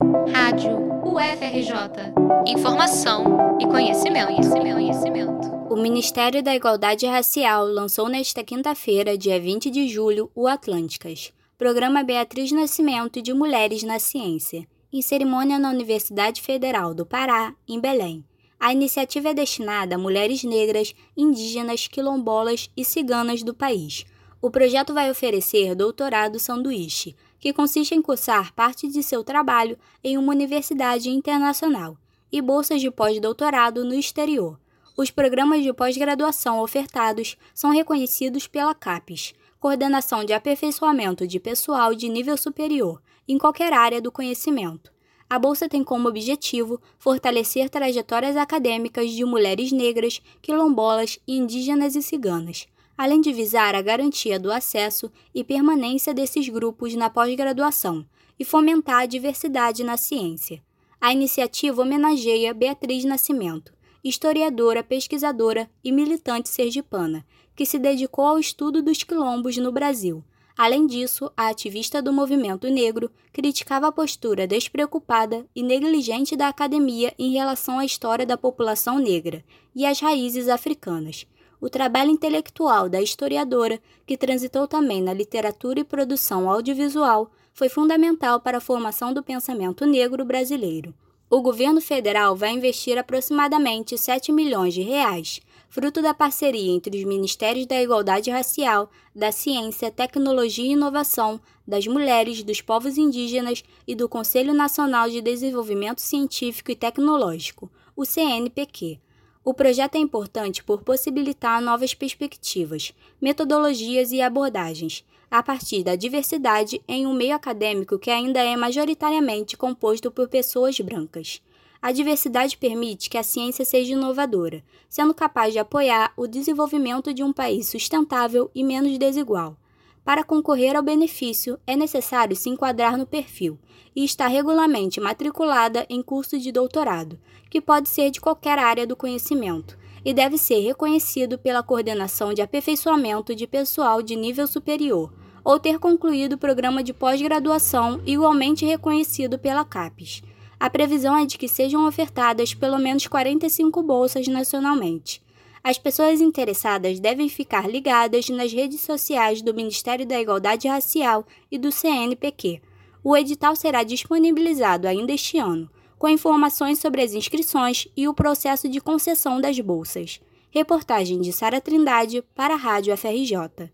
Rádio UFRJ. Informação e conhecimento, conhecimento, conhecimento. O Ministério da Igualdade Racial lançou nesta quinta-feira, dia 20 de julho, o Atlânticas, programa Beatriz Nascimento de Mulheres na Ciência, em cerimônia na Universidade Federal do Pará, em Belém. A iniciativa é destinada a mulheres negras, indígenas, quilombolas e ciganas do país. O projeto vai oferecer doutorado sanduíche, que consiste em cursar parte de seu trabalho em uma universidade internacional, e bolsas de pós-doutorado no exterior. Os programas de pós-graduação ofertados são reconhecidos pela CAPES, Coordenação de Aperfeiçoamento de Pessoal de Nível Superior, em qualquer área do conhecimento. A bolsa tem como objetivo fortalecer trajetórias acadêmicas de mulheres negras, quilombolas, indígenas e ciganas, além de visar a garantia do acesso e permanência desses grupos na pós-graduação e fomentar a diversidade na ciência. A iniciativa homenageia Beatriz Nascimento, historiadora, pesquisadora e militante sergipana, que se dedicou ao estudo dos quilombos no Brasil. Além disso, a ativista do movimento negro criticava a postura despreocupada e negligente da academia em relação à história da população negra e às raízes africanas, o trabalho intelectual da historiadora, que transitou também na literatura e produção audiovisual, foi fundamental para a formação do pensamento negro brasileiro. O governo federal vai investir aproximadamente 7 milhões de reais, fruto da parceria entre os Ministérios da Igualdade Racial, da Ciência, Tecnologia e Inovação, das Mulheres, dos Povos Indígenas e do Conselho Nacional de Desenvolvimento Científico e Tecnológico, o CNPq o projeto é importante por possibilitar novas perspectivas, metodologias e abordagens, a partir da diversidade em um meio acadêmico que ainda é majoritariamente composto por pessoas brancas. A diversidade permite que a ciência seja inovadora, sendo capaz de apoiar o desenvolvimento de um país sustentável e menos desigual. Para concorrer ao benefício, é necessário se enquadrar no perfil e estar regularmente matriculada em curso de doutorado, que pode ser de qualquer área do conhecimento, e deve ser reconhecido pela coordenação de aperfeiçoamento de pessoal de nível superior, ou ter concluído o programa de pós-graduação igualmente reconhecido pela CAPES. A previsão é de que sejam ofertadas pelo menos 45 bolsas nacionalmente. As pessoas interessadas devem ficar ligadas nas redes sociais do Ministério da Igualdade Racial e do CNPq. O edital será disponibilizado ainda este ano, com informações sobre as inscrições e o processo de concessão das bolsas. Reportagem de Sara Trindade para a Rádio FRJ.